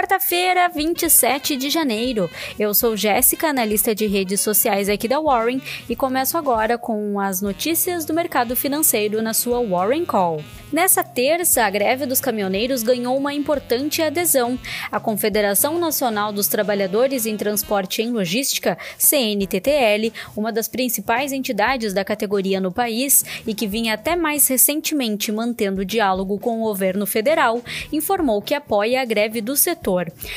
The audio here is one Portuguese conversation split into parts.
Quarta-feira, 27 de janeiro. Eu sou Jéssica, analista de redes sociais aqui da Warren, e começo agora com as notícias do mercado financeiro na sua Warren Call. Nessa terça, a greve dos caminhoneiros ganhou uma importante adesão. A Confederação Nacional dos Trabalhadores em Transporte e Logística, CNTTL, uma das principais entidades da categoria no país e que vinha até mais recentemente mantendo diálogo com o governo federal, informou que apoia a greve do setor.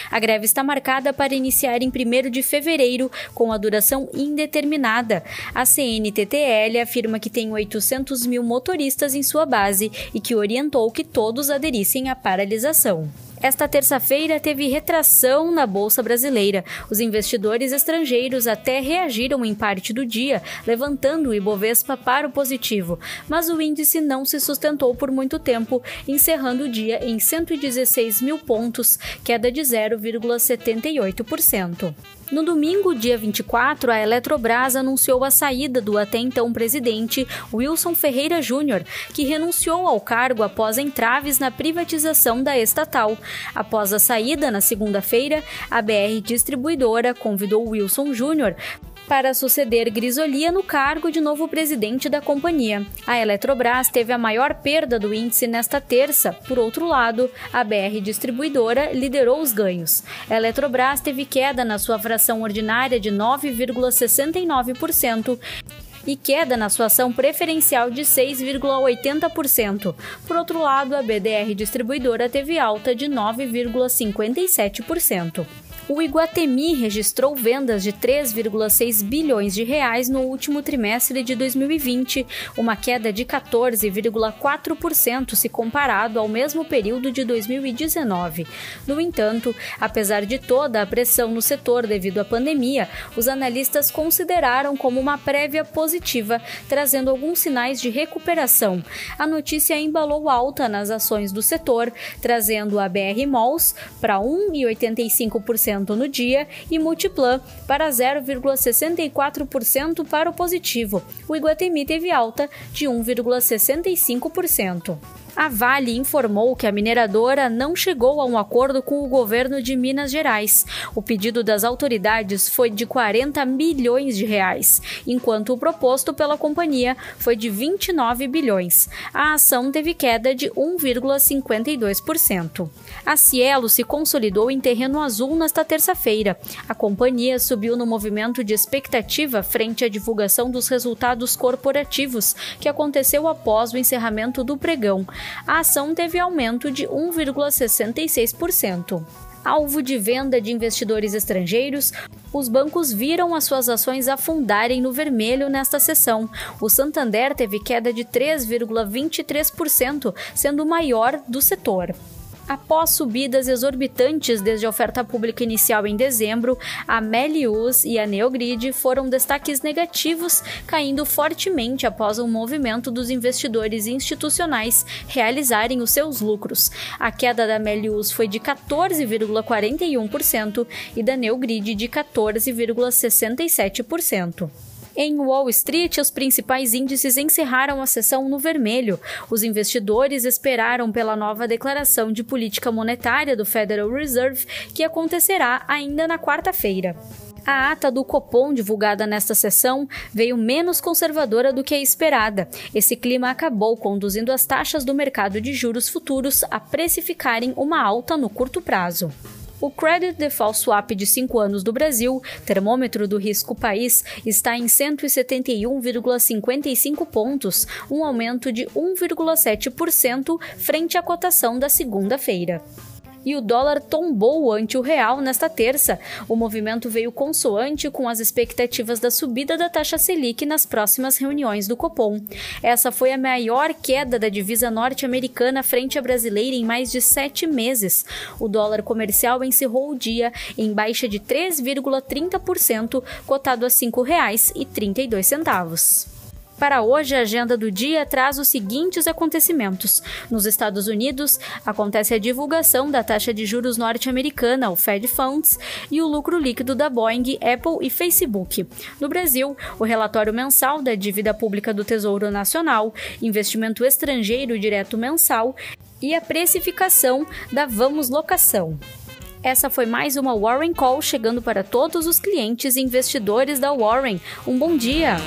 A greve está marcada para iniciar em 1 de fevereiro, com a duração indeterminada. A CNTTL afirma que tem 800 mil motoristas em sua base e que orientou que todos aderissem à paralisação. Esta terça-feira teve retração na Bolsa Brasileira. Os investidores estrangeiros até reagiram em parte do dia, levantando o Ibovespa para o positivo, mas o índice não se sustentou por muito tempo, encerrando o dia em 116 mil pontos, queda de 0,78%. No domingo, dia 24, a Eletrobras anunciou a saída do até então presidente Wilson Ferreira Júnior, que renunciou ao cargo após entraves na privatização da estatal. Após a saída, na segunda-feira, a BR Distribuidora convidou Wilson Júnior para suceder Grisolia no cargo de novo presidente da companhia. A Eletrobras teve a maior perda do índice nesta terça. Por outro lado, a BR Distribuidora liderou os ganhos. A Eletrobras teve queda na sua fração ordinária de 9,69% e queda na sua ação preferencial de 6,80%. Por outro lado, a BDR Distribuidora teve alta de 9,57% o Iguatemi registrou vendas de 3,6 bilhões de reais no último trimestre de 2020, uma queda de 14,4% se comparado ao mesmo período de 2019. No entanto, apesar de toda a pressão no setor devido à pandemia, os analistas consideraram como uma prévia positiva, trazendo alguns sinais de recuperação. A notícia embalou alta nas ações do setor, trazendo a BR Malls para 1,85% no dia e Multiplan para 0,64% para o positivo. O Iguatemi teve alta de 1,65%. A Vale informou que a mineradora não chegou a um acordo com o governo de Minas Gerais. O pedido das autoridades foi de 40 milhões de reais, enquanto o proposto pela companhia foi de 29 bilhões. A ação teve queda de 1,52%. A Cielo se consolidou em terreno azul nesta terça-feira. A companhia subiu no movimento de expectativa frente à divulgação dos resultados corporativos, que aconteceu após o encerramento do pregão a ação teve aumento de 1,66%. Alvo de venda de investidores estrangeiros, os bancos viram as suas ações afundarem no vermelho nesta sessão. O Santander teve queda de 3,23%, sendo o maior do setor. Após subidas exorbitantes desde a oferta pública inicial em dezembro, a Melius e a Neogrid foram destaques negativos, caindo fortemente após um movimento dos investidores institucionais realizarem os seus lucros. A queda da Melius foi de 14,41% e da Neogrid de 14,67%. Em Wall Street, os principais índices encerraram a sessão no vermelho. Os investidores esperaram pela nova declaração de política monetária do Federal Reserve, que acontecerá ainda na quarta-feira. A ata do Copom, divulgada nesta sessão, veio menos conservadora do que a esperada. Esse clima acabou conduzindo as taxas do mercado de juros futuros a precificarem uma alta no curto prazo. O Credit Default Swap de 5 anos do Brasil, termômetro do risco país, está em 171,55 pontos, um aumento de 1,7% frente à cotação da segunda-feira e o dólar tombou ante o real nesta terça. O movimento veio consoante com as expectativas da subida da taxa Selic nas próximas reuniões do Copom. Essa foi a maior queda da divisa norte-americana frente à brasileira em mais de sete meses. O dólar comercial encerrou o dia em baixa de 3,30%, cotado a R$ 5,32. Para hoje, a agenda do dia traz os seguintes acontecimentos. Nos Estados Unidos, acontece a divulgação da taxa de juros norte-americana, o Fed Funds, e o lucro líquido da Boeing, Apple e Facebook. No Brasil, o relatório mensal da dívida pública do Tesouro Nacional, investimento estrangeiro direto mensal e a precificação da Vamos Locação. Essa foi mais uma Warren Call chegando para todos os clientes e investidores da Warren. Um bom dia!